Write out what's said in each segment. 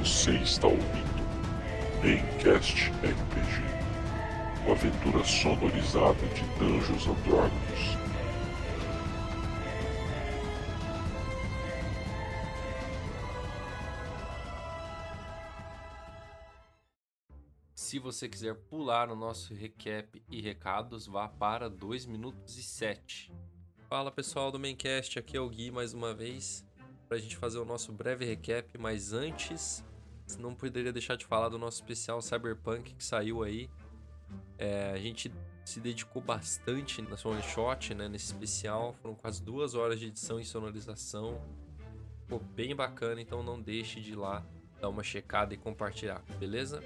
Você está ouvindo Maincast RPG, uma aventura sonorizada de Dungeons and Dragons. Se você quiser pular o nosso recap e recados, vá para 2 minutos e 7. Fala pessoal do Maincast, aqui é o Gui mais uma vez para a gente fazer o nosso breve recap, mas antes não poderia deixar de falar do nosso especial Cyberpunk que saiu aí. É, a gente se dedicou bastante na sua one shot, né, nesse especial, foram quase duas horas de edição e sonorização. Ficou bem bacana, então não deixe de ir lá dar uma checada e compartilhar, beleza?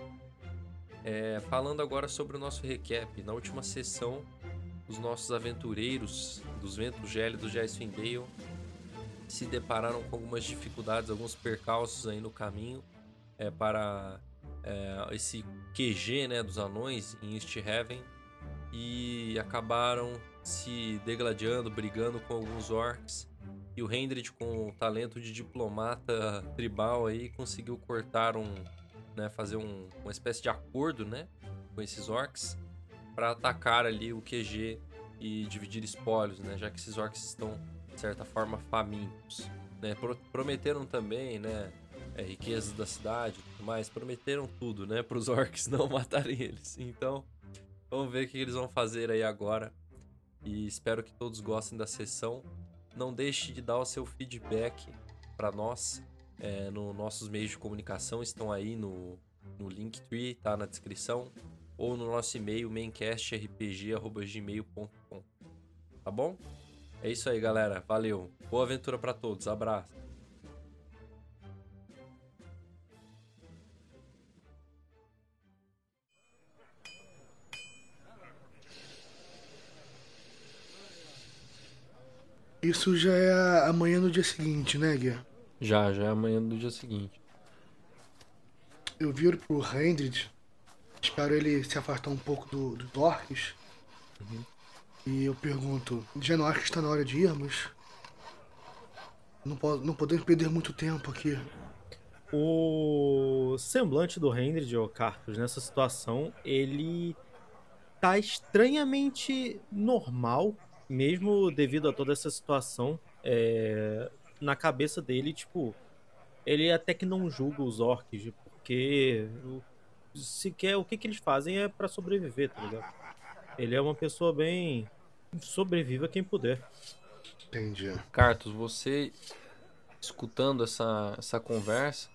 É, falando agora sobre o nosso recap, na última sessão, os nossos aventureiros dos ventos gélidos de Icewind Dale se depararam com algumas dificuldades, alguns percalços aí no caminho é, para é, esse QG né, dos anões em East Heaven e acabaram se degladiando, brigando com alguns orcs. E o Hendrid, com o talento de diplomata tribal aí, conseguiu cortar um, né, fazer um, uma espécie de acordo, né, com esses orcs para atacar ali o QG e dividir espólios, né, já que esses orcs estão de certa forma famintos, né? Prometeram também, né, é, riquezas da cidade, mas prometeram tudo, né, para os orcs não matarem eles. Então, vamos ver o que eles vão fazer aí agora. E espero que todos gostem da sessão. Não deixe de dar o seu feedback para nós é, no nossos meios de comunicação estão aí no, no Linktree, tá na descrição, ou no nosso e-mail maincastrpg.gmail.com. Tá bom? É isso aí, galera. Valeu. Boa aventura para todos. Abraço. Isso já é amanhã no dia seguinte, né, Guia? Já, já é amanhã do dia seguinte. Eu viro pro Hendrid, espero ele se afastar um pouco do, do Dorques. Uhum. E eu pergunto, já não acha que está na hora de irmos? Não, pode, não podemos perder muito tempo aqui. O semblante do Hendrid, ou Cartus, nessa situação, ele tá estranhamente normal, mesmo devido a toda essa situação. É, na cabeça dele, tipo, ele até que não julga os orcs, porque sequer o que, que eles fazem é para sobreviver, tá ligado? Ele é uma pessoa bem. Sobreviva quem puder. Entendi. Cartos, você escutando essa, essa conversa,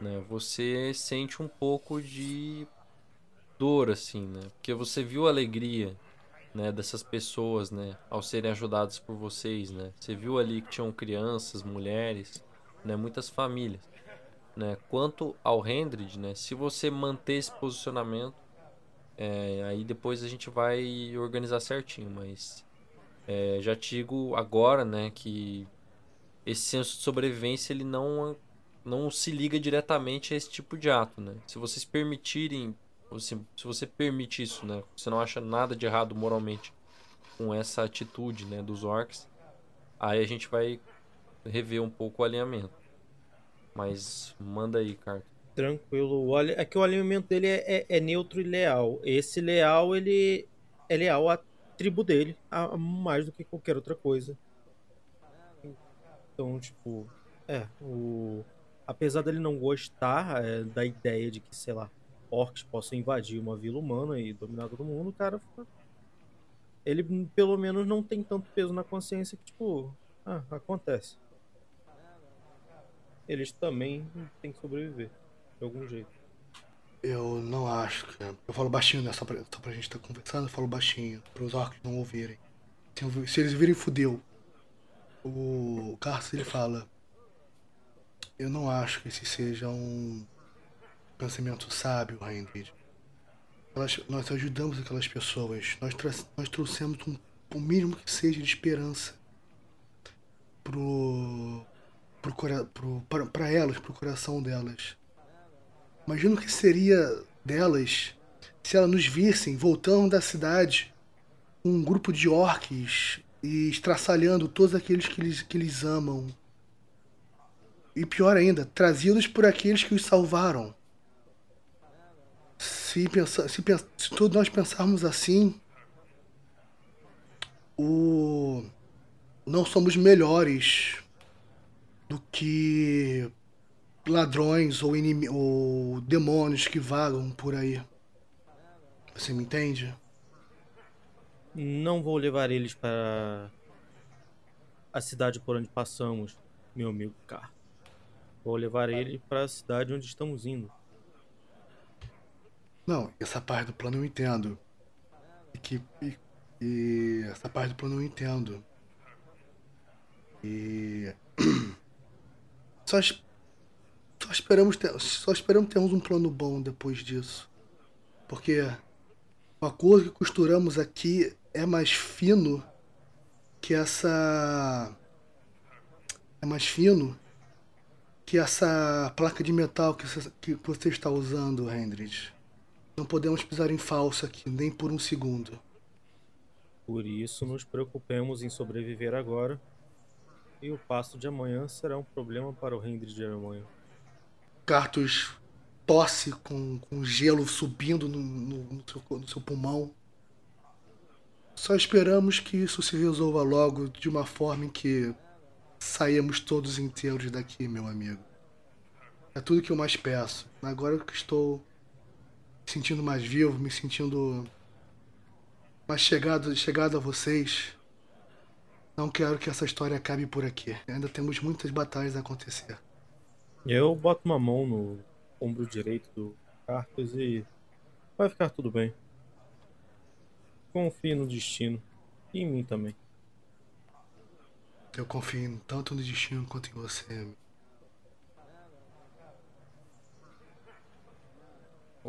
né, você sente um pouco de dor, assim, né? Porque você viu a alegria né, dessas pessoas, né, ao serem ajudadas por vocês, né? Você viu ali que tinham crianças, mulheres, né, muitas famílias, né? Quanto ao Hendrid, né, se você manter esse posicionamento, é, aí depois a gente vai organizar certinho, mas é, já te digo agora, né, que esse senso de sobrevivência ele não não se liga diretamente a esse tipo de ato, né? Se vocês permitirem, se, você permite isso, né, você não acha nada de errado moralmente com essa atitude, né, dos orcs, aí a gente vai rever um pouco o alinhamento. Mas manda aí, Carter. Tranquilo. É que o alinhamento dele é, é, é, neutro e leal. Esse leal, ele é leal à tribo dele, a mais do que qualquer outra coisa. Então, tipo, é, o... apesar dele não gostar é, da ideia de que, sei lá, orcs possam invadir uma vila humana e dominar todo mundo, o cara ele pelo menos não tem tanto peso na consciência que, tipo, ah, acontece. Eles também têm que sobreviver de algum jeito. Eu não acho, cara. Eu falo baixinho, né? Só pra, só pra gente estar tá conversando, eu falo baixinho, pros orcs não ouvirem. Se, se eles virem, fudeu. O Carlos ele fala. Eu não acho que esse seja um pensamento sábio, Heinrich. Nós, nós ajudamos aquelas pessoas. Nós, nós trouxemos um, o mínimo que seja de esperança pro, pro, pro, pra, pra elas, pro coração delas. Imagino que seria delas se elas nos vissem voltando da cidade com um grupo de orques e estraçalhando todos aqueles que eles, que eles amam. e pior ainda, trazidos por aqueles que os salvaram. Se, pensa, se, se todos nós pensarmos assim, o não somos melhores do que ladrões ou, ou demônios que vagam por aí. Você me entende? Não vou levar eles para a cidade por onde passamos, meu amigo Car. Vou levar ele para a cidade onde estamos indo. Não, essa parte do plano eu entendo. E que e, e essa parte do plano eu entendo. E só, só esperamos ter, só esperamos termos um plano bom depois disso. Porque o acordo que costuramos aqui é mais fino que essa é mais fino que essa placa de metal que você, que você está usando, Hendrix. Não podemos pisar em falso aqui, nem por um segundo. Por isso, nos preocupemos em sobreviver agora. E o passo de amanhã será um problema para o Hendrix de amanhã. Cartus tosse com, com gelo subindo no, no, no, seu, no seu pulmão. Só esperamos que isso se resolva logo de uma forma em que saímos todos inteiros daqui, meu amigo. É tudo que eu mais peço. Agora que estou me sentindo mais vivo, me sentindo mais chegado, chegado a vocês, não quero que essa história acabe por aqui. Ainda temos muitas batalhas a acontecer. Eu boto uma mão no ombro direito do Cartus e vai ficar tudo bem. Confie no destino e em mim também. Eu confio tanto no destino quanto em você.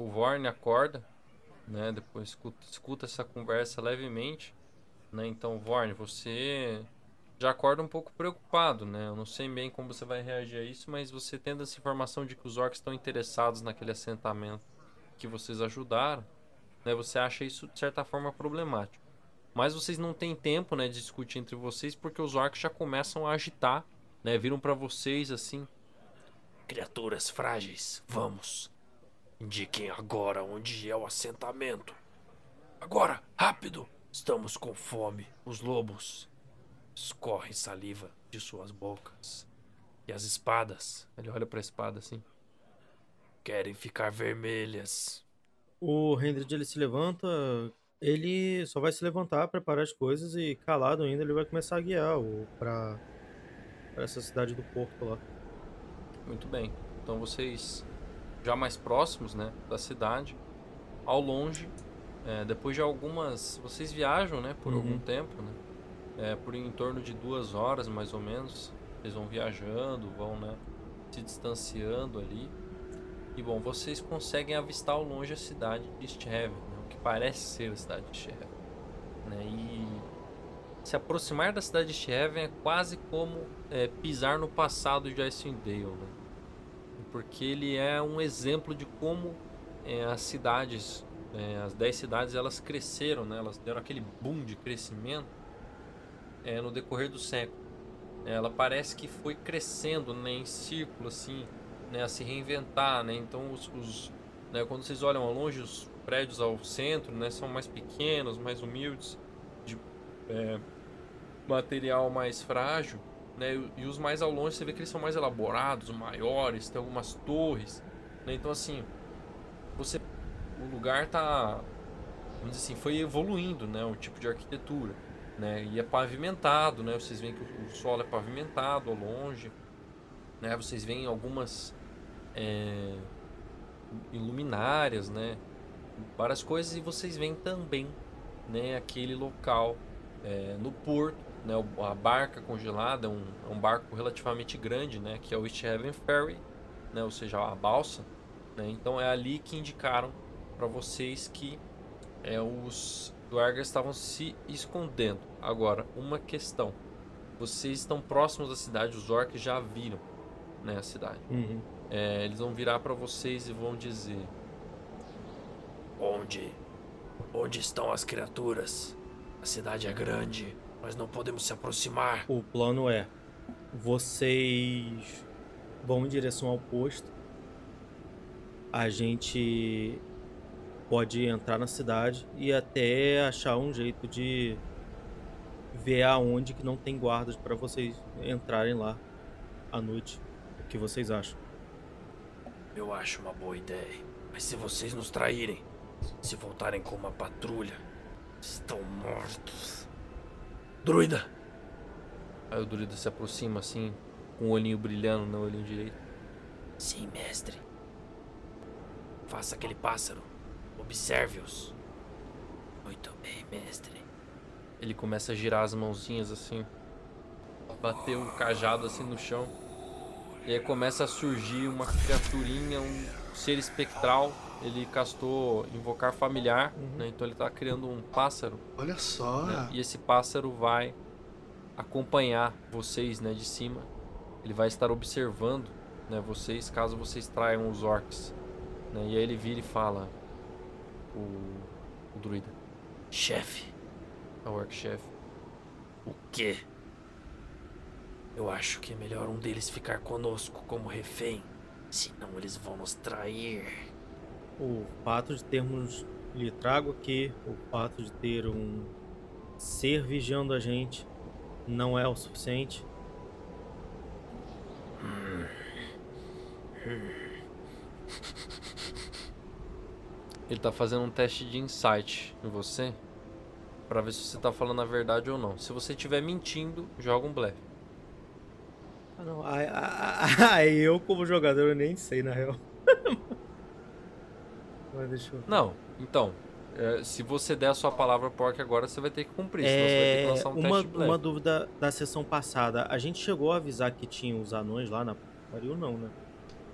O Vorn acorda, né? Depois escuta, escuta essa conversa levemente, né? Então, Vorn, você já acorda um pouco preocupado, né? Eu não sei bem como você vai reagir a isso, mas você tendo essa informação de que os orcs estão interessados naquele assentamento que vocês ajudaram, né? Você acha isso de certa forma problemático. Mas vocês não têm tempo, né, de discutir entre vocês porque os orcs já começam a agitar, né? Viram para vocês assim: Criaturas frágeis, vamos. Indiquem agora onde é o assentamento. Agora, rápido! Estamos com fome. Os lobos escorrem saliva de suas bocas. E as espadas, ele olha para a espada assim, querem ficar vermelhas. O Hendrik ele se levanta, ele só vai se levantar, preparar as coisas e calado ainda ele vai começar a guiar o para para essa cidade do porto lá. Muito bem. Então vocês já mais próximos, né, da cidade, ao longe, é, depois de algumas, vocês viajam, né, por uhum. algum tempo, né? é, por em torno de duas horas mais ou menos. Eles vão viajando, vão né, se distanciando ali. E bom, vocês conseguem avistar ao longe a cidade de Sthaven, né, o que parece ser a cidade de Sthaven. Né, e se aproximar da cidade de Sthaven é quase como é, pisar no passado de Icewind Dale, né? Porque ele é um exemplo de como é, as cidades, é, as 10 cidades, elas cresceram, né? elas deram aquele boom de crescimento é, no decorrer do século. Ela parece que foi crescendo né, em círculo, assim, né, a se reinventar. Né? Então, os, os né, quando vocês olham ao longe, os prédios ao centro né, são mais pequenos, mais humildes, de é, material mais frágil. Né, e, os mais ao longe você vê que eles são mais elaborados, maiores, tem algumas torres. Né? Então, assim, você, o lugar tá, vamos dizer assim, foi evoluindo, né, o tipo de arquitetura né? E é pavimentado, né? Vocês veem que o solo é pavimentado ao longe, né? Vocês veem algumas é, iluminárias, né? Várias coisas e vocês veem também, né? Aquele local é, no porto, né? A barca congelada é um, um barco relativamente grande, né? Que é o East Haven Ferry, né? Ou seja, a balsa, né? Então é ali que indicaram para vocês que é, os Duergar estavam se escondendo. Agora, uma questão. Vocês estão próximos da cidade, os orcs já viram né, a cidade. Uhum. É, eles vão virar para vocês e vão dizer: Onde? Onde estão as criaturas? A cidade é grande, nós não podemos se aproximar. O plano é: vocês vão em direção ao posto. A gente pode entrar na cidade e até achar um jeito de ver aonde que não tem guardas para vocês entrarem lá à noite. O que vocês acham? Eu acho uma boa ideia. Mas se vocês nos traírem, se voltarem com uma patrulha, estão mortos. Druida! Aí o druida se aproxima assim, com o olhinho brilhando no olhinho direito. Sim, mestre. Faça aquele pássaro. Observe-os. Muito bem, mestre. Ele começa a girar as mãozinhas assim, bater o cajado assim no chão. E aí começa a surgir uma criaturinha, um ser espectral. Ele castou invocar familiar, né? Então ele tá criando um pássaro. Olha só. né? E esse pássaro vai acompanhar vocês, né, de cima. Ele vai estar observando, né, vocês caso vocês traiam os orcs. Né? E aí ele vira e fala o, o druida, Chefe, é o orc chefe. o quê? Eu acho que é melhor um deles ficar conosco como refém. Senão eles vão nos trair. O fato de termos lhe trago aqui, o fato de ter um ser vigiando a gente não é o suficiente. Ele tá fazendo um teste de insight em você Pra ver se você tá falando a verdade ou não. Se você estiver mentindo, joga um blefe. Ah, não. Aí eu, como jogador, eu nem sei, na real. Mas deixa eu... Não, então, é, se você der a sua palavra pro orc agora, você vai ter que cumprir, senão você vai ter que É, lançar um uma, uma dúvida da sessão passada. A gente chegou a avisar que tinha os anões lá na pariu, não, né?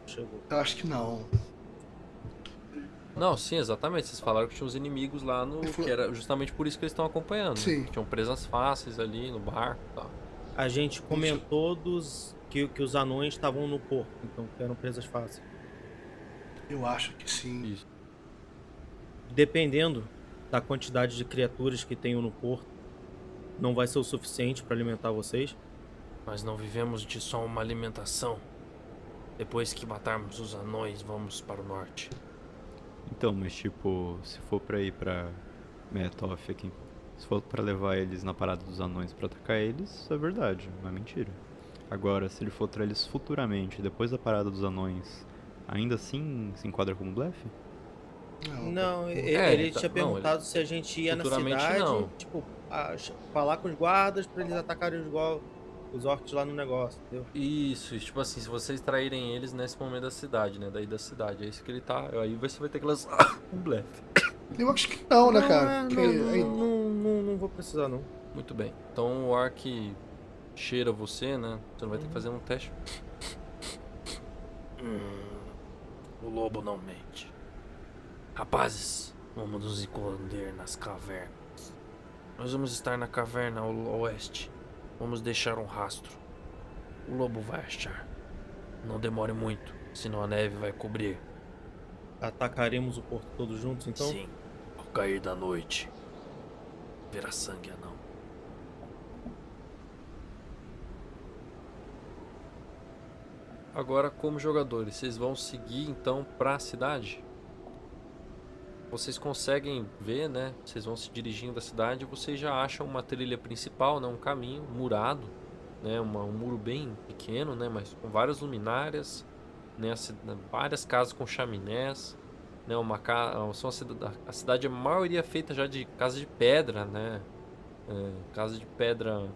Chegou. Eu acho que não. Não, sim, exatamente. Vocês falaram que tinha os inimigos lá no. Que era justamente por isso que eles estão acompanhando. Sim. Tinham presas fáceis ali no barco e tal. A gente comentou dos que, que os anões estavam no porto, então que eram presas fáceis. Eu acho que sim. Isso. Dependendo da quantidade de criaturas que tenham no porto, não vai ser o suficiente para alimentar vocês. Mas não vivemos de só uma alimentação. Depois que matarmos os anões, vamos para o norte. Então, mas tipo, se for pra ir pra Metoff aqui, se for pra levar eles na parada dos anões pra atacar eles, é verdade, não é mentira. Agora, se ele for pra eles futuramente, depois da parada dos anões, ainda assim se enquadra como blefe? Não. Não, e- É, ele ele tá- tinha não, perguntado se a gente ia na cidade, não. tipo, a- falar com os guardas para eles atacarem os, go- os orcs lá no negócio, entendeu? Isso, tipo assim, se vocês traírem eles nesse momento da cidade, né? Daí da cidade. É isso que ele tá. Aí você vai ter que lançar um blefe. Eu acho que não, né, cara? é, não, aí- não, não, não, vou precisar, não. Muito bem. Então o orc cheira você, né? Você não vai ter que fazer um teste. Hum, o lobo não mente. Rapazes, vamos nos esconder nas cavernas. Nós vamos estar na caverna ao oeste. Vamos deixar um rastro. O lobo vai achar. Não demore muito, senão a neve vai cobrir. Atacaremos o porto todos juntos, então? Sim, ao cair da noite. Verá sangue anão. Agora, como jogadores, vocês vão seguir então pra cidade? Vocês conseguem ver, né? Vocês vão se dirigindo da cidade vocês já acham uma trilha principal, né? Um caminho murado, né? Uma, um muro bem pequeno, né? Mas com várias luminárias, né? Ci- Várias casas com chaminés, né? Uma ca... são a cidade a maioria é feita já de casa de pedra, né? É, casa de pedra,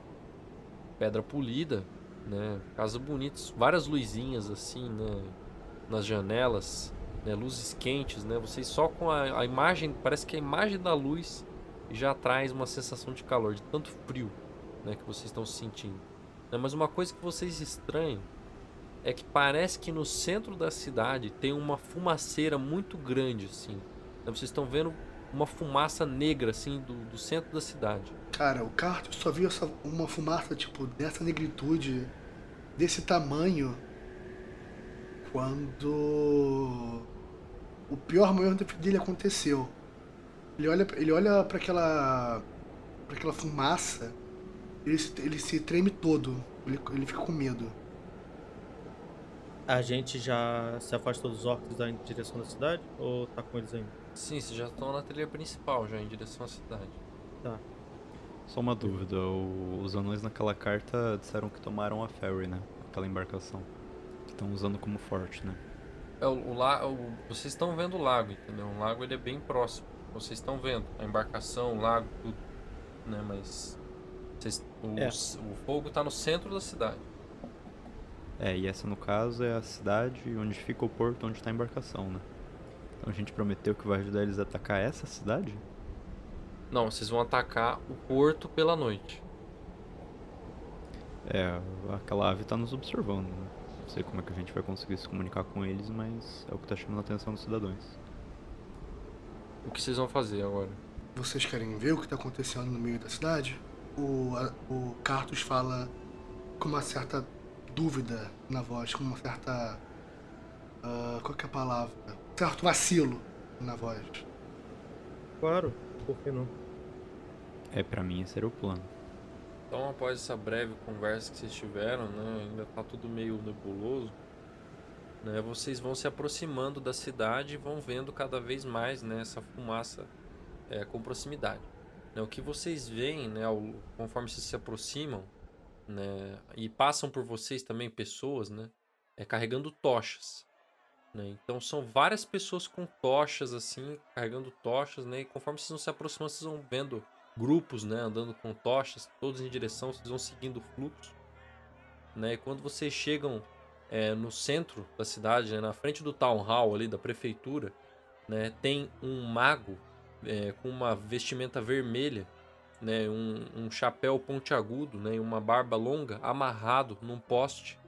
pedra polida, né? Casa bonitas, várias luzinhas assim, né? Nas janelas, né? Luzes quentes, né? Vocês só com a, a imagem, parece que a imagem da luz já traz uma sensação de calor, de tanto frio, né? Que vocês estão sentindo. Né? Mas uma coisa que vocês estranham é que parece que no centro da cidade tem uma fumaceira muito grande, assim. Né? Vocês estão vendo uma fumaça negra, assim, do, do centro da cidade. Cara, o Carter só viu essa, uma fumaça, tipo, dessa negritude, desse tamanho, quando o pior momento dele aconteceu. Ele olha, ele olha para aquela, para aquela fumaça, ele se, ele se treme todo, ele, ele fica com medo. A gente já se afastou dos orcs da em direção da cidade ou tá com eles ainda? Sim, vocês já estão na trilha principal, já em direção à cidade. Só uma dúvida, o- os anões naquela carta disseram que tomaram a ferry, né? Aquela embarcação. Que estão usando como forte, né? É, o, o o- vocês estão vendo o lago, entendeu? O lago ele é bem próximo. Vocês estão vendo a embarcação, o lago, tudo. Né? Mas. vocês- o, É. o fogo tá no centro da cidade. É, e essa no caso é a cidade onde fica o porto onde tá a embarcação, né? Então a gente prometeu que vai ajudar eles a atacar essa cidade? Não, vocês vão atacar o porto pela noite. É, aquela ave tá nos observando, né? Não sei como é que a gente vai conseguir se comunicar com eles, mas é o que tá chamando a atenção dos cidadãos. O que vocês vão fazer agora? Vocês querem ver o que está acontecendo no meio da cidade? O, a- o Cartus fala com uma certa dúvida na voz, com uma certa. ah, qual que é a palavra? Certo vacilo na voz. Claro, por que não? É, pra mim esse era o plano. Então, após essa breve conversa que vocês tiveram, né, ainda tá tudo meio nebuloso, né, vocês vão se aproximando da cidade e vão vendo cada vez mais, né, essa fumaça é, com proximidade. Né, o que vocês veem, né, ao- conforme vocês se aproximam, né, e passam por vocês também pessoas, né, é carregando tochas. Né, então são várias pessoas com tochas assim, carregando tochas, né, e conforme vocês vão se aproximando, vocês vão vendo grupos, né, andando com tochas, todos em direção, vocês vão seguindo o fluxo, né? E quando vocês chegam é, no centro da cidade, né, na frente do town hall ali da prefeitura, né, tem um mago é, com uma vestimenta vermelha, né, um, um chapéu pontiagudo, né, e uma barba longa, amarrado num poste,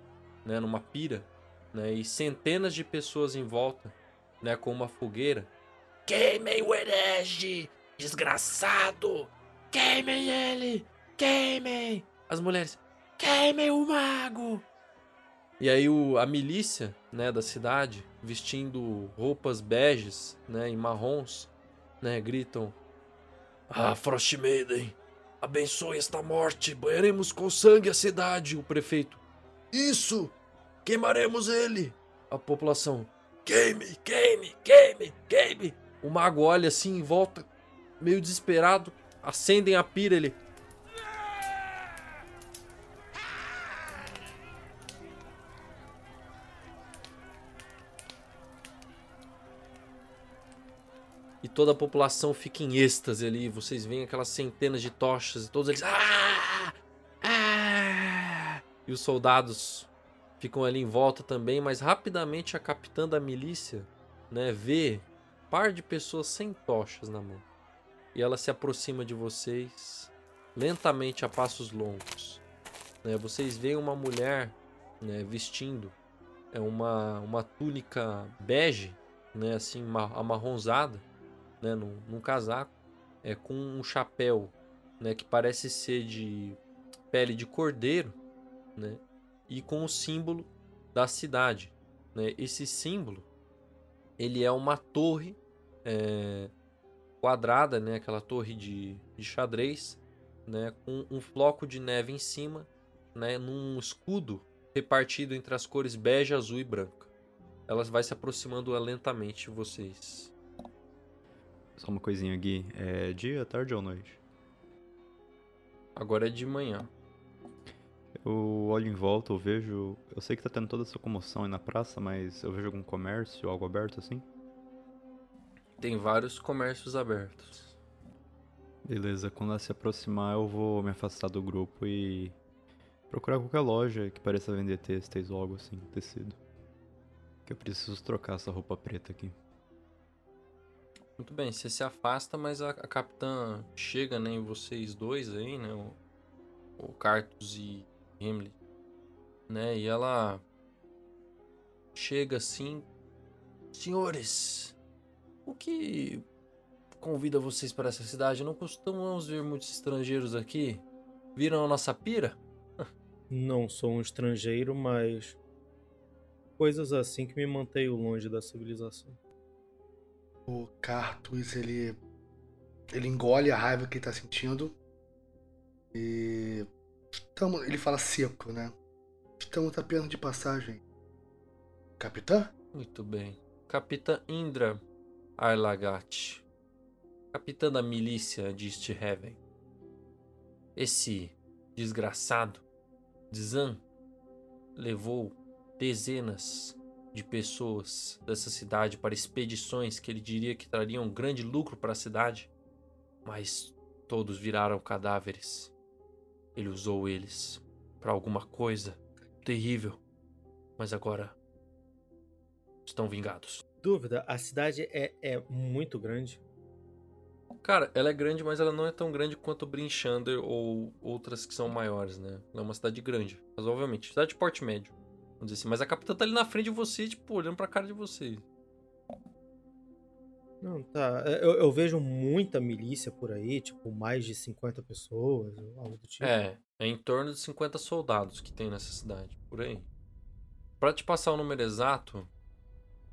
né, numa pira, né, e centenas de pessoas em volta, né, com uma fogueira. Queimem o herege! Desgraçado! Queimem ele! Queimem! As mulheres, queimem o mago! E aí o, a milícia, né, da cidade, vestindo roupas beges, né, e marrons, né, gritam: Ah, Frost Maiden, abençoe esta morte, banharemos com sangue a cidade. O prefeito: Isso! Queimaremos ele! A população: Queime, queime, queime, queime! O mago olha assim em volta, meio desesperado, acendem a pira, ele. E toda a população fica em êxtase ali. Vocês veem aquelas centenas de tochas e todos eles. "Ah! Ah!" E os soldados ficam ali em volta também, mas rapidamente a capitã da milícia, né, vê um par de pessoas sem tochas na mão. E ela se aproxima de vocês lentamente a passos longos. Né, vocês veem uma mulher né, vestindo é uma, uma túnica bege, né, assim, ma- amarronzada, né, num, num casaco, é, com um chapéu né, que parece ser de pele de cordeiro, né, e com o símbolo da cidade. Né? Esse símbolo ele é uma torre é, quadrada, né? aquela torre de, de xadrez, né? com um floco de neve em cima, né? num escudo repartido entre as cores bege, azul e branca. Ela vai se aproximando lentamente de vocês. Só uma coisinha, Gui. É dia, tarde ou noite? Agora é de manhã. Eu olho em volta, eu vejo. Eu sei que tá tendo toda essa comoção aí na praça, mas eu vejo algum comércio, algo aberto assim? Tem vários comércios abertos. Beleza, quando ela se aproximar, eu vou me afastar do grupo e procurar qualquer loja que pareça vender têxteis ou algo assim, tecido. Que eu preciso trocar essa roupa preta aqui. Muito bem, você se afasta, mas a, a capitã chega né, em vocês dois aí, né? O, o Cartus e Himley, né? E ela chega assim, senhores, o que convida vocês para essa cidade? Não costumamos ver muitos estrangeiros aqui. Viram a nossa pira? Não sou um estrangeiro, mas coisas assim que me mantenho longe da civilização. O Cartus, ele. Ele engole a raiva que ele tá sentindo. E. Tamo, ele fala seco, né? Estamos apenas de passagem. Capitã? Muito bem. Capitã Indra Arlagat. Capitã da milícia de East Heaven. Esse desgraçado, Zan, levou dezenas de pessoas dessa cidade para expedições que ele diria que trariam grande lucro para a cidade, mas todos viraram cadáveres. Ele usou eles para alguma coisa terrível, mas agora estão vingados. Dúvida, a cidade é, é muito grande. Cara, ela é grande, mas ela não é tão grande quanto Brinchander ou outras que são maiores, né? Ela é uma cidade grande, razoavelmente. Cidade de porte médio, vamos dizer assim. Mas a capital tá ali na frente de você, tipo, olhando pra cara de você. Não, tá. Eu, eu vejo muita milícia por aí, tipo, mais de 50 pessoas, ou algo do tipo. É, é em torno de 50 soldados que tem nessa cidade, por aí. Pra te passar o número exato,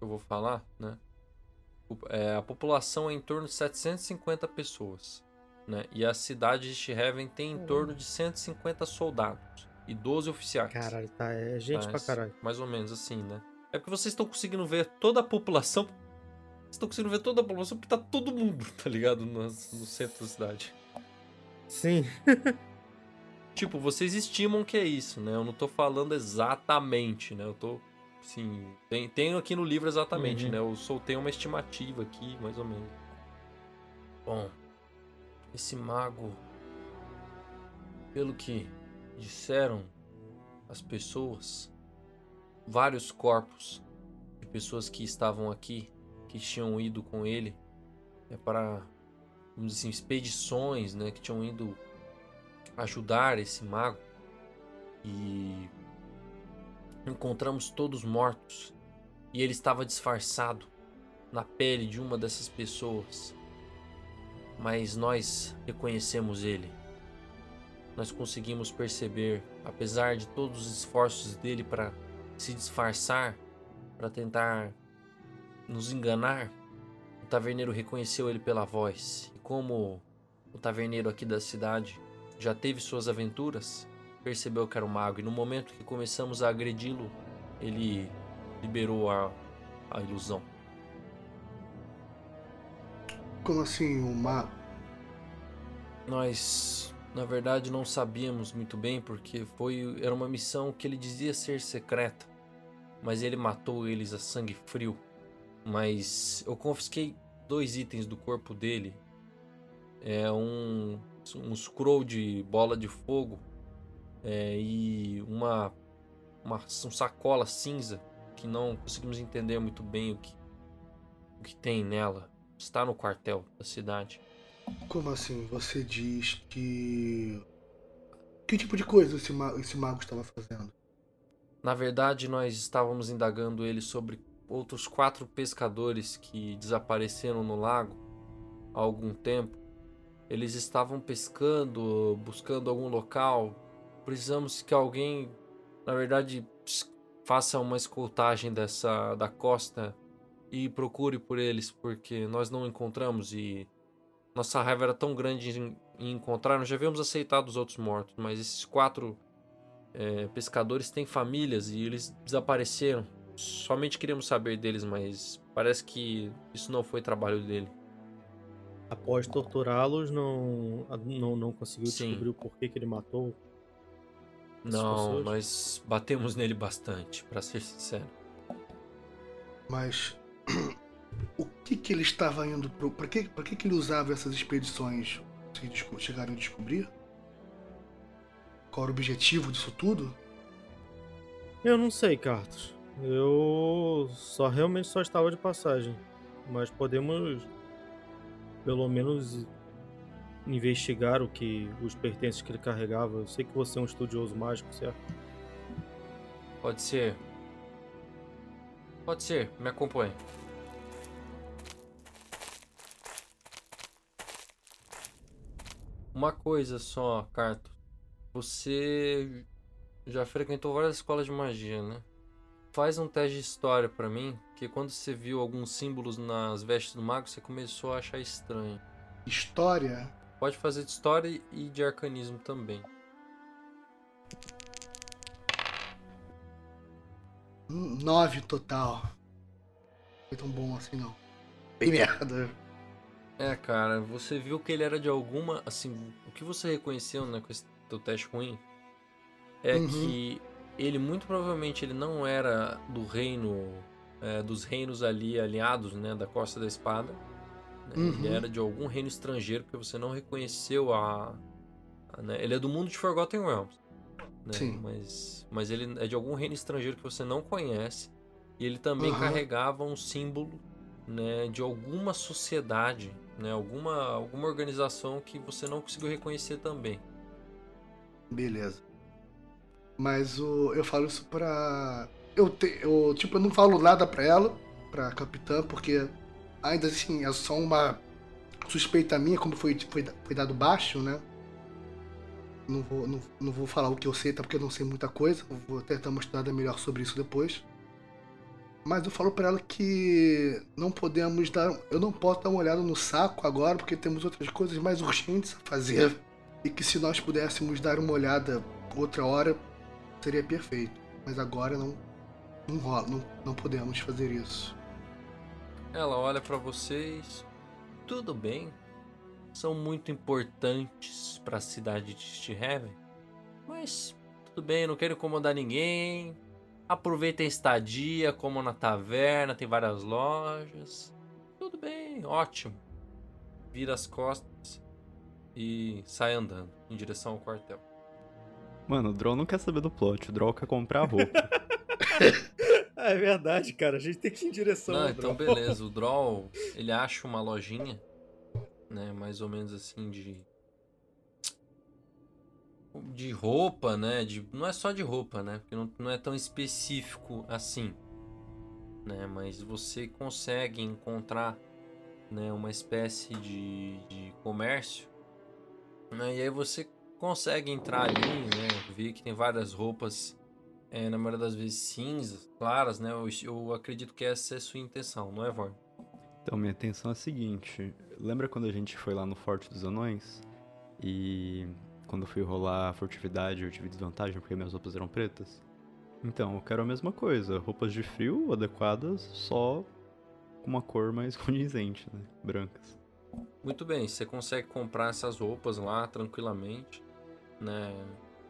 eu vou falar, né? É, a população é em torno de 750 pessoas, né? E a cidade de Sheheven tem em torno de 150 soldados e 12 oficiais. Caralho, tá. É gente pra Mas, caralho. Mais ou menos assim, né? É porque vocês estão conseguindo ver toda a população. Vocês estão conseguindo ver toda a população porque tá todo mundo, tá ligado? No, no centro da cidade. Sim. Tipo, vocês estimam que é isso, né? Eu não tô falando exatamente, né? Eu tô. Sim. Tem, tenho aqui no livro exatamente, Uhum. né? Eu soltei uma estimativa aqui, mais ou menos. Bom, esse mago. Pelo que disseram as pessoas, vários corpos de pessoas que estavam aqui, que tinham ido com ele é para vamos dizer assim, expedições, né, que tinham ido ajudar esse mago e encontramos todos mortos e ele estava disfarçado na pele de uma dessas pessoas. Mas nós reconhecemos ele. Nós conseguimos perceber, apesar de todos os esforços dele para se disfarçar, para tentar nos enganar, o taverneiro reconheceu ele pela voz. E como o taverneiro aqui da cidade já teve suas aventuras, percebeu que era um mago. E no momento que começamos a agredi-lo, ele liberou a, a ilusão. Como assim, o mago? Nós, na verdade, não sabíamos muito bem porque foi era uma missão que ele dizia ser secreta, mas ele matou eles a sangue frio. Mas eu confisquei dois itens do corpo dele. É um um scroll de bola de fogo é, e uma uma um sacola cinza que não conseguimos entender muito bem o que o que tem nela. Está no quartel da cidade. Como assim? Você diz que. Que tipo de coisa esse, ma- esse mago estava fazendo? Na verdade, nós estávamos indagando ele sobre outros quatro pescadores que desapareceram no lago há algum tempo. Eles estavam pescando, buscando algum local. Precisamos que alguém, na verdade, faça uma escoltagem dessa da costa e procure por eles, porque nós não encontramos e nossa raiva era tão grande em, em encontrar. Nós já havíamos aceitado os outros mortos, mas esses quatro é, pescadores têm famílias e eles desapareceram. Somente queríamos saber deles, mas parece que isso não foi trabalho dele. Após torturá-los, não, não, não conseguiu Sim. descobrir o porquê que ele matou. Não, nós batemos nele bastante, pra ser sincero. Mas. O que que ele estava indo pro. Pra que, pra que que ele usava essas expedições? Vocês chegaram a descobrir? Qual era o objetivo disso tudo? Eu não sei, Carlos. Eu só realmente só estava de passagem. Mas podemos pelo menos investigar o que os pertences que ele carregava. Eu sei que você é um estudioso mágico, certo? Pode ser. Pode ser, me acompanhe. Uma coisa só, Carto. Você já frequentou várias escolas de magia, né? Faz um teste de história pra mim, que quando você viu alguns símbolos nas vestes do mago, você começou a achar estranho. História? Pode fazer de história e de arcanismo também. 9 total. Não foi tão bom assim, não. Bem merda. É, cara, você viu que ele era de alguma. Assim, o que você reconheceu né, com esse teu teste ruim é Uhum. que ele muito provavelmente ele não era do reino. é, dos reinos ali alinhados, né? Da Costa da Espada. Né, Ele Uhum. era de algum reino estrangeiro porque você não reconheceu a. a, né, ele é do mundo de Forgotten Realms. Né, Sim. Mas, mas ele é de algum reino estrangeiro que você não conhece. E ele também Uhum. carregava um símbolo né, de alguma sociedade, né, alguma, alguma organização que você não conseguiu reconhecer também. Beleza. Mas o, eu falo isso pra. Eu, te, eu, tipo, eu não falo nada pra ela, pra capitã, porque ainda assim é só uma suspeita minha, como foi, foi, foi dado baixo, né? Não vou, não, não vou falar o que eu sei, tá? Porque eu não sei muita coisa. Vou tentar uma estudada melhor sobre isso depois. Mas eu falo pra ela que não podemos dar. Eu não posso dar uma olhada no saco agora, porque temos outras coisas mais urgentes a fazer. E que se nós pudéssemos dar uma olhada outra hora, seria perfeito. Mas agora não, não rola, não, não podemos fazer isso. Ela olha pra vocês. Tudo bem. São muito importantes para a cidade de Stehaven. Mas tudo bem, não quero incomodar ninguém. Aproveitem a estadia, como na taverna, tem várias lojas. Tudo bem, ótimo. Vira as costas e sai andando em direção ao quartel. Mano, o Droll não quer saber do plot, o Droll quer comprar a roupa. É verdade, cara. A gente tem que ir em direção Não, ao então Droll. beleza. O Droll, ele acha uma lojinha, né? Mais ou menos assim de. De roupa, né? De, não é só de roupa, né? Porque não, não é tão específico assim. Né? Mas você consegue encontrar né, uma espécie de, de comércio. Né? E aí você consegue entrar ali, né? Ver que tem várias roupas é, na maioria das vezes cinzas, claras, né? Eu, eu acredito que essa é a sua intenção, não é, Vorn? Então, minha intenção é a seguinte: lembra quando a gente foi lá no Forte dos Anões? E quando eu fui rolar a furtividade eu tive desvantagem porque minhas roupas eram pretas? Então, eu quero a mesma coisa: roupas de frio adequadas, só com uma cor mais condizente, né? Brancas. Muito bem, você consegue comprar essas roupas lá tranquilamente, né?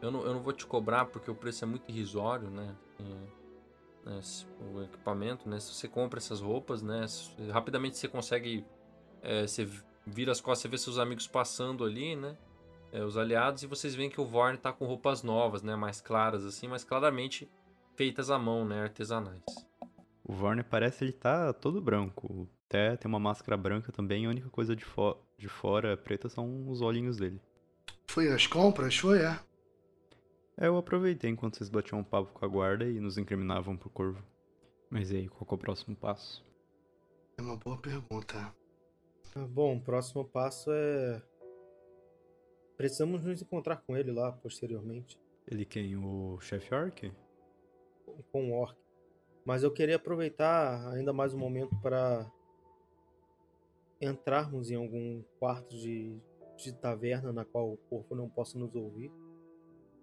Eu não, eu não vou te cobrar porque o preço é muito irrisório, né? É, né, se- o equipamento, né? Se você compra essas roupas, né? se- Rapidamente você consegue. é, você vira as costas, você vê seus amigos passando ali, né? é, os aliados, e vocês veem que o Vorn tá com roupas novas, né? Mais claras, assim, mas claramente feitas à mão, né? Artesanais. O Vorne parece ele tá todo branco. Até tem uma máscara branca também, a única coisa de, fo de fora preta são os olhinhos dele. Foi as compras? Foi, é. É, eu aproveitei enquanto vocês batiam um papo com a guarda e nos incriminavam pro corvo. Mas e aí, qual que é o próximo passo? É uma boa pergunta. Ah, Bom, o próximo passo é. Precisamos nos encontrar com ele lá posteriormente, Ele quem? O chefe orc? com o Orc. Mas eu queria aproveitar ainda mais um momento para entrarmos em algum quarto de, de taverna na qual o corpo não possa nos ouvir.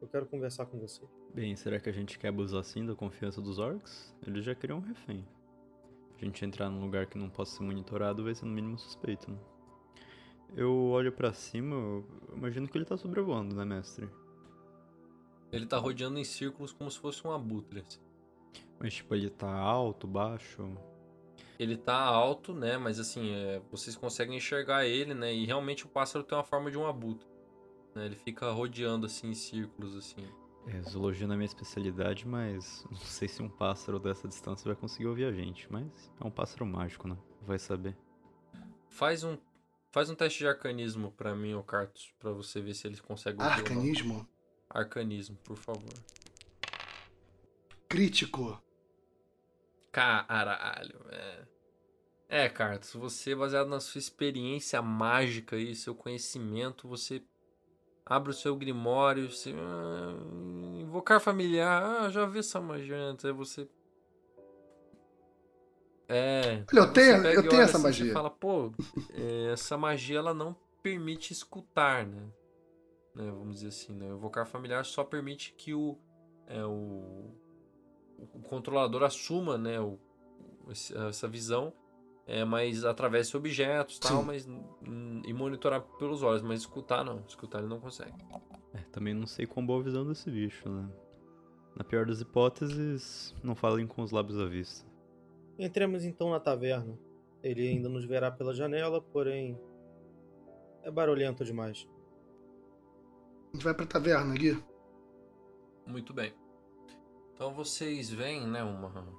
Eu quero conversar com você. Bem, será que a gente quer abusar assim da confiança dos orcs? Eles já queriam um refém. A gente entrar num lugar que não possa ser monitorado vai ser no mínimo suspeito, né? Eu olho pra cima, eu imagino que ele tá sobrevoando, né, mestre? Ele tá rodeando em círculos como se fosse um abutre. Mas tipo, ele tá alto, baixo. Ele tá alto, né? Mas assim, é, vocês conseguem enxergar ele, né? E realmente o pássaro tem uma forma de um abutre. Né? Ele fica rodeando assim em círculos, assim. É, zoologia não é minha especialidade, mas não sei se um pássaro dessa distância vai conseguir ouvir a gente. Mas é um pássaro mágico, né? Vai saber. Faz um, faz um teste de arcanismo pra mim, ô Cartus, pra você ver se ele consegue ouvir. ou não. Arcanismo? Arcanismo, por favor. Crítico. Caralho, é. É, Cartus, você, baseado na sua experiência mágica e seu conhecimento, você abre o seu grimório, você. ah, invocar familiar, ah, já vi essa magia antes, aí você. É. Olha, eu tenho, eu tenho essa assim, magia. Você fala, pô, é, essa magia ela não permite escutar, né? Né, Vamos dizer assim, né? Evocar familiar só permite que o, é, o, o controlador assuma, né, o, essa visão, é, mas através de objetos tal, Sim. mas e monitorar pelos olhos, mas escutar não, escutar ele não consegue. É, também não sei quão boa a visão desse bicho, né? Na pior das hipóteses, não falem com os lábios à vista. Entremos então na taverna. Ele ainda nos verá pela janela, porém. É barulhento demais. A gente vai pra taverna, Gui. Muito bem. Então vocês veem, né, uma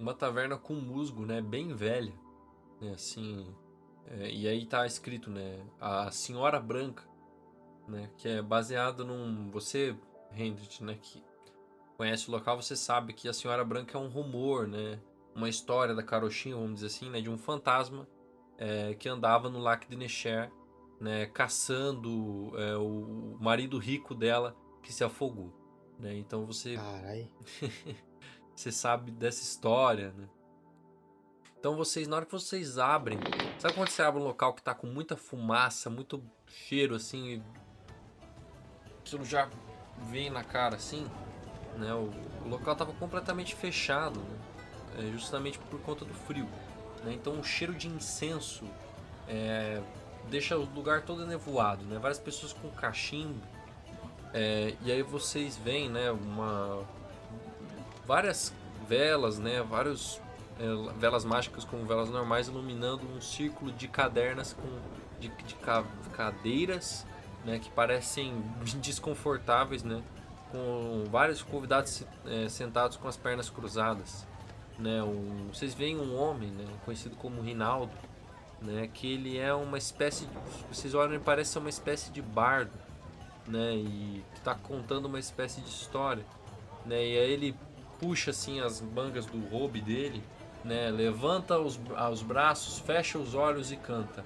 uma taverna com musgo, né, bem velha, né, assim, é, e aí tá escrito, né, a Senhora Branca, né, que é baseado num você, Hendrit, né, que conhece o local, você sabe que a Senhora Branca é um rumor, né, uma história da carochinha, vamos dizer assim, né, de um fantasma é, que andava no Lac de Necher, né, caçando é, o marido rico dela que se afogou, né? Então você Carai. você sabe dessa história, né? Então vocês, na hora que vocês abrem, sabe quando você abre um local que tá com muita fumaça, muito cheiro assim, aquilo já vem na cara assim, né? O, o local tava completamente fechado, né? É, justamente por conta do frio, né? Então o cheiro de incenso é, deixa o lugar todo nevoado, né? Várias pessoas com cachimbo, é, e aí vocês veem, né? Uma várias velas, né? Vários é, velas mágicas como velas normais iluminando um círculo de cadernas com de, de ca- cadeiras, né? Que parecem desconfortáveis, né? Com vários convidados é, sentados com as pernas cruzadas, né? Um, vocês veem um homem, né? Conhecido como Rinaldo, né? Que ele é uma espécie, de, vocês olham e parece uma espécie de bardo, né? E que está contando uma espécie de história, né? E aí ele puxa assim as mangas do robe dele, né? Levanta os, os braços, fecha os olhos e canta.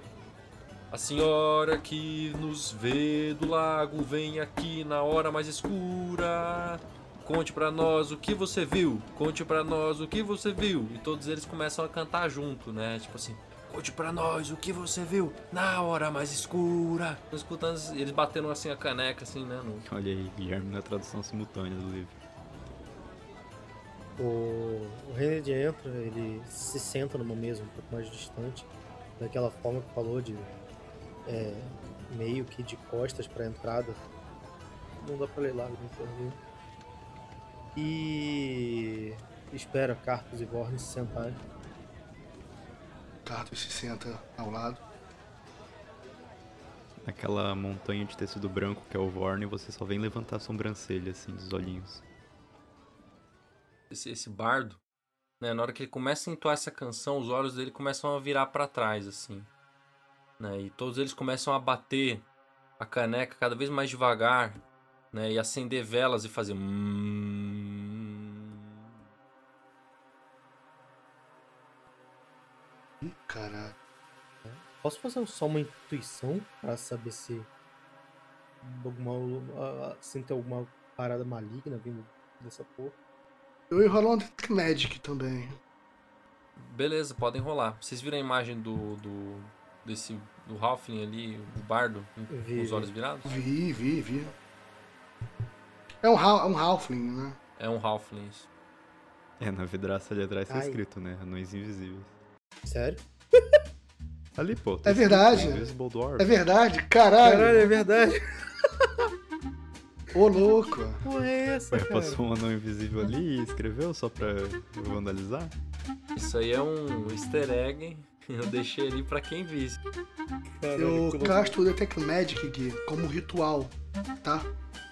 A senhora que nos vê do lago vem aqui na hora mais escura. Conte pra nós o que você viu. Conte pra nós o que você viu. E todos eles começam a cantar junto, né? Tipo assim, conte pra nós o que você viu na hora mais escura. Escutando eles batendo assim a caneca assim, né? no- Olha aí, Guilherme na tradução simultânea do livro. O, o Renard entra, ele se senta numa mesa um pouco mais distante, daquela forma que falou de é, meio que de costas para entrada. Não dá pra ler lá, não tô vendo. E espera Cartus e Vorn se sentarem. Cartus se senta ao lado. Naquela montanha de tecido branco que é o Vorne, você só vem levantar a sobrancelha, assim, dos olhinhos. Esse, esse bardo, né? Na hora que ele começa a entoar essa canção, os olhos dele começam a virar pra trás, assim. Né? E todos eles começam a bater a caneca cada vez mais devagar, né? E acender velas e fazer. Ih. Posso fazer só uma intuição para saber se alguma se tem alguma parada maligna vindo dessa porra? Eu ia rolar um Detect Magic também. Beleza, podem rolar. Vocês viram a imagem do. do desse. do Halfling ali, o bardo, com Vi, os vi. olhos virados? Vi, vi, vi. É um, ha- um Halfling, né? É um Halfling. isso. É, na vidraça ali atrás tá escrito, né? Anões invisíveis. Sério? Ali, pô. tá É verdade. Invisible Dwarf. É verdade? Caralho! é verdade. Ô, louco! Porra é essa, Ué, cara? passou um anão invisível ali e escreveu só pra vandalizar? Isso aí é um easter egg. Eu deixei ali pra quem visse. Caralho, Eu gasto o Detect Magic, Gui, como ritual, tá?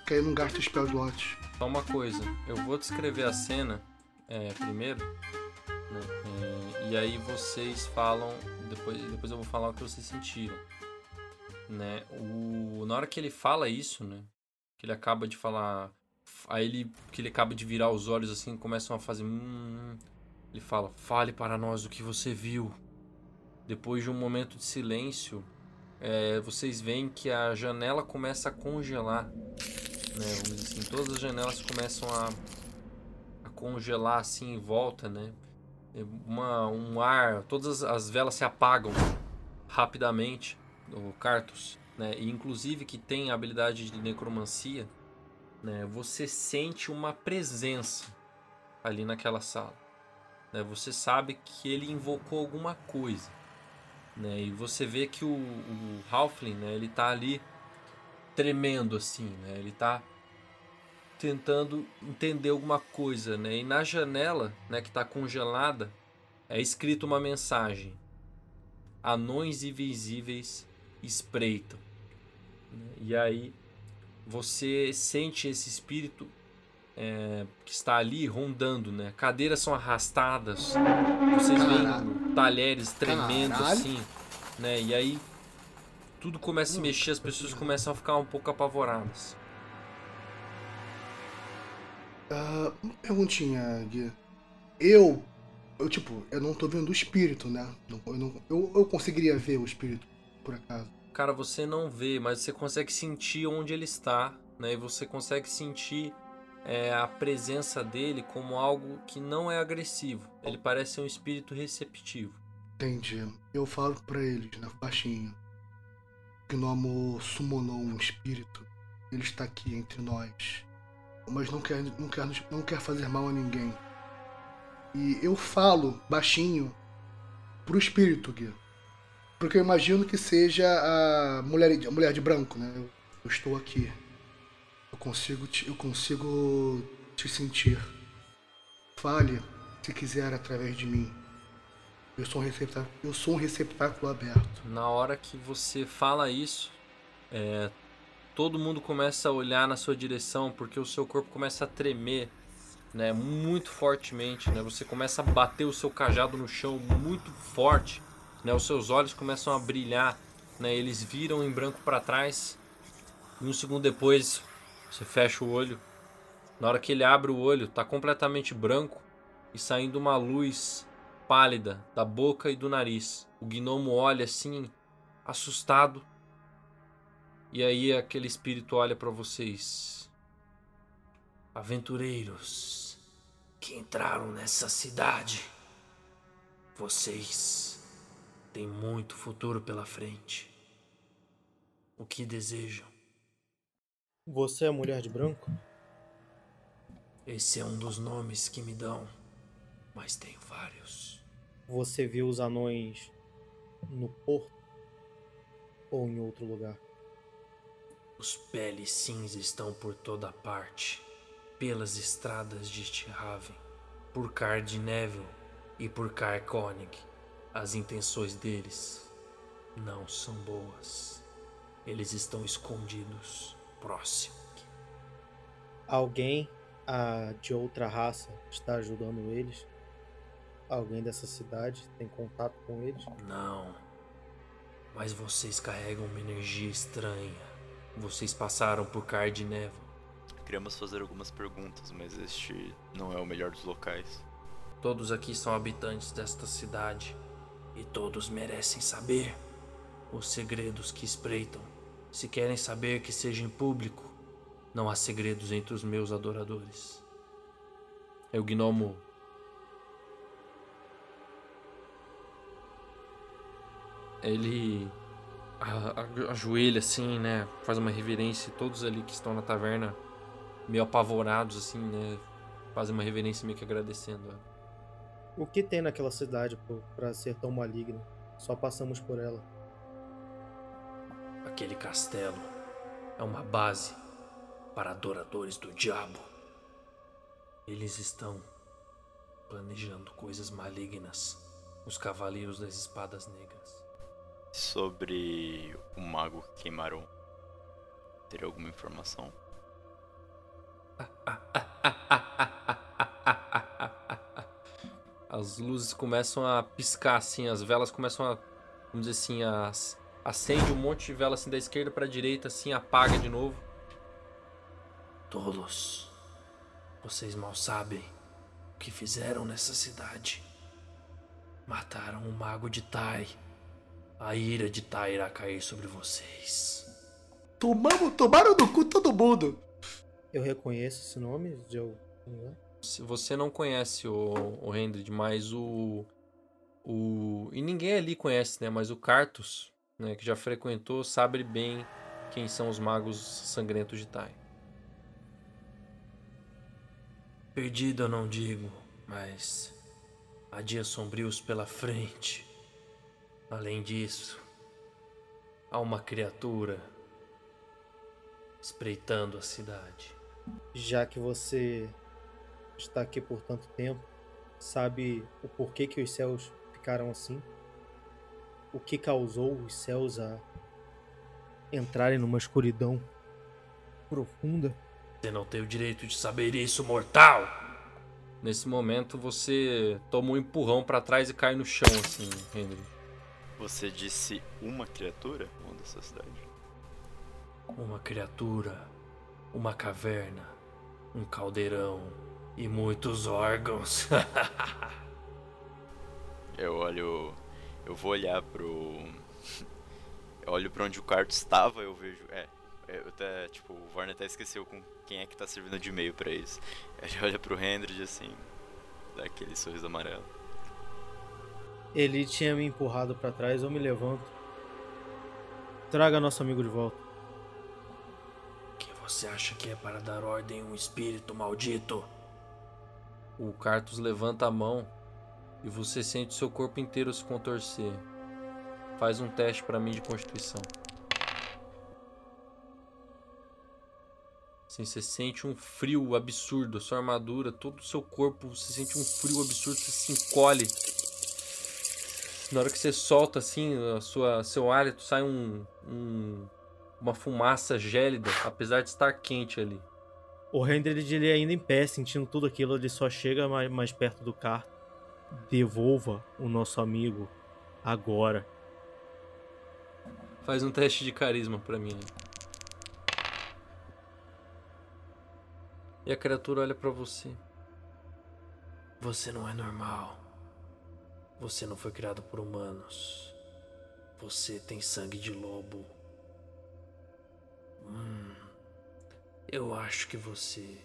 Que aí eu não gasto spell slots. Só uma coisa, eu vou descrever a cena é, primeiro, né? É, e aí vocês falam, depois, depois eu vou falar o que vocês sentiram. Né? O, na hora que ele fala isso, né? Que ele acaba de falar. Aí ele. Que ele acaba de virar os olhos assim, começam a fazer. "Hum", ele fala, fale para nós o que você viu. Depois de um momento de silêncio, é, vocês veem que a janela começa a congelar né? Assim, todas as janelas começam a, a congelar assim em volta, né? É Uma, um ar, todas as velas se apagam rapidamente, o Cartus, né? E inclusive que tem a habilidade de necromancia, né? Você sente uma presença, ali naquela sala. Né? Você sabe que ele invocou alguma coisa. Né? E você vê que o, o Halfling, né? ele tá ali tremendo assim, né? Ele tá tentando entender alguma coisa, né? E na janela, né, que tá congelada, é escrito uma mensagem: Anões invisíveis espreitam. E aí você sente esse espírito é, que está ali rondando, né? Cadeiras são arrastadas, vocês veem talheres tremendo Caralho. assim, né? E aí tudo começa a se mexer, as pessoas começam a ficar um pouco apavoradas. Ah, uma perguntinha, Gui. Eu, eu, tipo, eu não tô vendo o espírito, né? Eu, não- eu, eu conseguiria ver o espírito, por acaso. Cara, você não vê, mas você consegue sentir onde ele está, né? E você consegue sentir é, a presença dele como algo que não é agressivo. Ele parece ser um espírito receptivo. Entendi. Eu falo pra eles, né, baixinho. Que Gnomo summonou um espírito. Ele está aqui entre nós. Mas não quer, não quer, não quer fazer mal a ninguém. E eu falo baixinho pro espírito, Gui. Porque eu imagino que seja a mulher, a mulher de branco, né? Eu, estou aqui. Eu consigo, te, eu consigo te sentir. Fale, se quiser, através de mim. Eu sou um receptáculo, eu sou um receptáculo aberto. Na hora que você fala isso, é, todo mundo começa a olhar na sua direção porque o seu corpo começa a tremer, né, muito fortemente, né? Você começa a bater o seu cajado no chão muito forte, né? Os seus olhos começam a brilhar, né? Eles viram em branco para trás. E um segundo depois, você fecha o olho. Na hora que ele abre o olho, tá completamente branco e saindo uma luz pálida da boca e do nariz. O gnomo olha assim, assustado. E aí aquele espírito olha para vocês. Aventureiros que entraram nessa cidade. Vocês têm muito futuro pela frente. O que desejam? Você é mulher de branco? Esse é um dos nomes que me dão, mas tenho vários. Você viu os anões no porto? Ou em outro lugar? Os peles cinza estão por toda parte, pelas estradas de Stiraven, por Cardineville e por Carconig. As intenções deles não são boas. Eles estão escondidos próximo. Alguém ah, de outra raça está ajudando eles? Alguém dessa cidade tem contato com eles? Não. Mas vocês carregam uma energia estranha. Vocês passaram por Cardineville. Queríamos fazer algumas perguntas, mas este não é o melhor dos locais. Todos aqui são habitantes desta cidade e todos merecem saber os segredos que espreitam. Se querem saber que seja em público, não há segredos entre os meus adoradores. É o gnomo. Ele ajoelha assim, né? Faz uma reverência e todos ali que estão na taverna, meio apavorados assim, né? Fazem uma reverência meio que agradecendo. ela. O que tem naquela cidade para ser tão maligna? Só passamos por ela. Aquele castelo é uma base para adoradores do diabo. Eles estão planejando coisas malignas. Os cavaleiros das espadas negras. Sobre o mago que queimaram. Teria alguma informação? As luzes começam a piscar assim, as velas começam a, vamos dizer assim, a, acende um monte de vela assim da esquerda para a direita, assim apaga de novo. Todos, vocês mal sabem o que fizeram nessa cidade. Mataram o mago de Tai. A ira de Tai irá cair sobre vocês. Tomamos, tomaram no cu todo mundo. Eu reconheço esse nome de algum lugar? Se você não conhece o, o Hendrid, mas o, o. E ninguém ali conhece, né? Mas o Cartus, né, que já frequentou, sabe bem quem são os magos sangrentos de Tai. Perdido eu não digo, mas há dias sombrios pela frente. Além disso, há uma criatura espreitando a cidade. Já que você está aqui por tanto tempo, sabe o porquê que os céus ficaram assim? O que causou os céus a entrarem numa escuridão profunda? Você não tem o direito de saber isso, mortal! Nesse momento você toma um empurrão pra trás e cai no chão, assim, Henry. Você disse uma criatura? Uma dessa cidade. Uma criatura, uma caverna, um caldeirão e muitos órgãos. Eu olho. Eu vou olhar pro. Eu olho pra onde o quarto estava, eu vejo. É. Eu até, tipo, o Warner até esqueceu com quem é que tá servindo de meio pra isso. Ele olha pro Hendrid assim, dá aquele sorriso amarelo. Ele tinha me empurrado pra trás, eu me levanto. Traga nosso amigo de volta. Quem você acha que é para dar ordem a um espírito maldito? O Cartus levanta a mão e você sente seu corpo inteiro se contorcer. Faz um teste pra mim de constituição. Assim, você sente um frio absurdo, sua armadura, todo o seu corpo, você sente um frio absurdo, você se encolhe. Na hora que você solta assim, a sua, seu hálito sai um, um- uma fumaça gélida, apesar de estar quente ali. O Hendrid, ele ainda em pé, sentindo tudo aquilo, ele só chega mais, mais perto do carro. Devolva o nosso amigo agora. Faz um teste de carisma pra mim. E a criatura olha pra você. Você não é normal. Você não foi criado por humanos. Você tem sangue de lobo. Hum, eu acho que você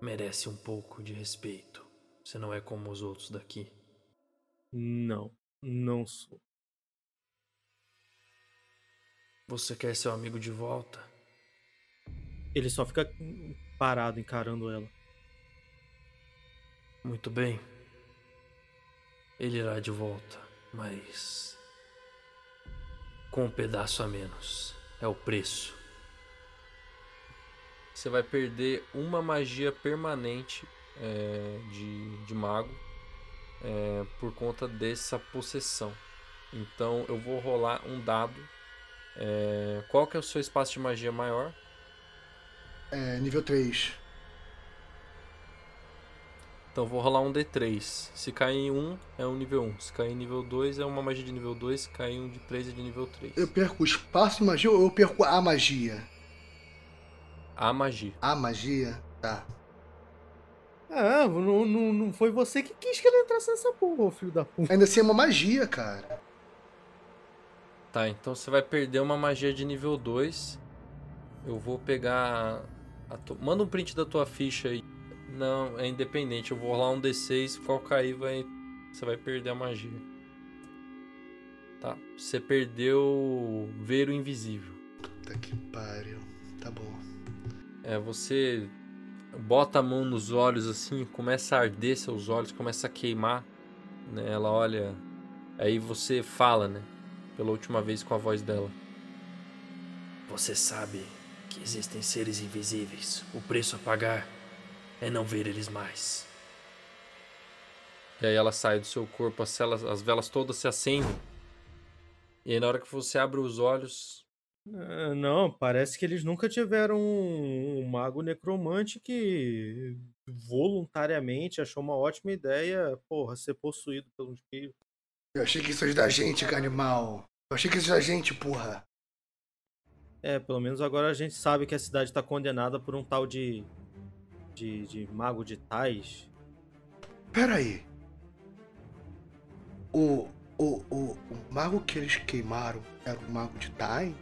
merece um pouco de respeito. Você não é como os outros daqui. Não, não sou. Você quer seu amigo de volta? Ele só fica parado encarando ela. Muito bem. Ele irá de volta, mas. com um pedaço a menos. É o preço. Você vai perder uma magia permanente é, de, de mago é, por conta dessa possessão. Então eu vou rolar um dado. É, qual que é o seu espaço de magia maior? É, nível 3. Então vou rolar um D3. Se cair em 1 é um nível 1. Se cair em nível 2 é uma magia de nível 2. Se cair um de 3 é de nível 3. Eu perco o espaço de magia ou eu perco a magia? A magia. A magia? Tá. Ah, não, não, não foi você que quis que ele entrasse nessa porra, filho da puta. Ainda assim é uma magia, cara. Tá, então você vai perder uma magia de nível 2. Eu vou pegar. a tu- Manda um print da tua ficha aí. Não, é independente. Eu vou rolar um D6. Qual cair, vai... você vai perder a magia. Tá. Você perdeu ver o invisível. Puta que pariu. Tá bom. É, você bota a mão nos olhos assim, começa a arder seus olhos, começa a queimar, né? Ela olha, aí você fala, né? Pela última vez com a voz dela. Você sabe que existem seres invisíveis. O preço a pagar é não ver eles mais. E aí ela sai do seu corpo, as, celas, as velas todas se acendem. E aí na hora que você abre os olhos, Ah, não, parece que eles nunca tiveram um, um mago necromante que voluntariamente achou uma ótima ideia, porra, ser possuído pelo espírito. Eu achei que isso é da gente, animal. Eu achei que isso é da gente, porra. É, pelo menos agora a gente sabe que a cidade tá condenada por um tal de. de, de mago de tais. Pera aí. O, o, o, o mago que eles queimaram era o mago de Tai?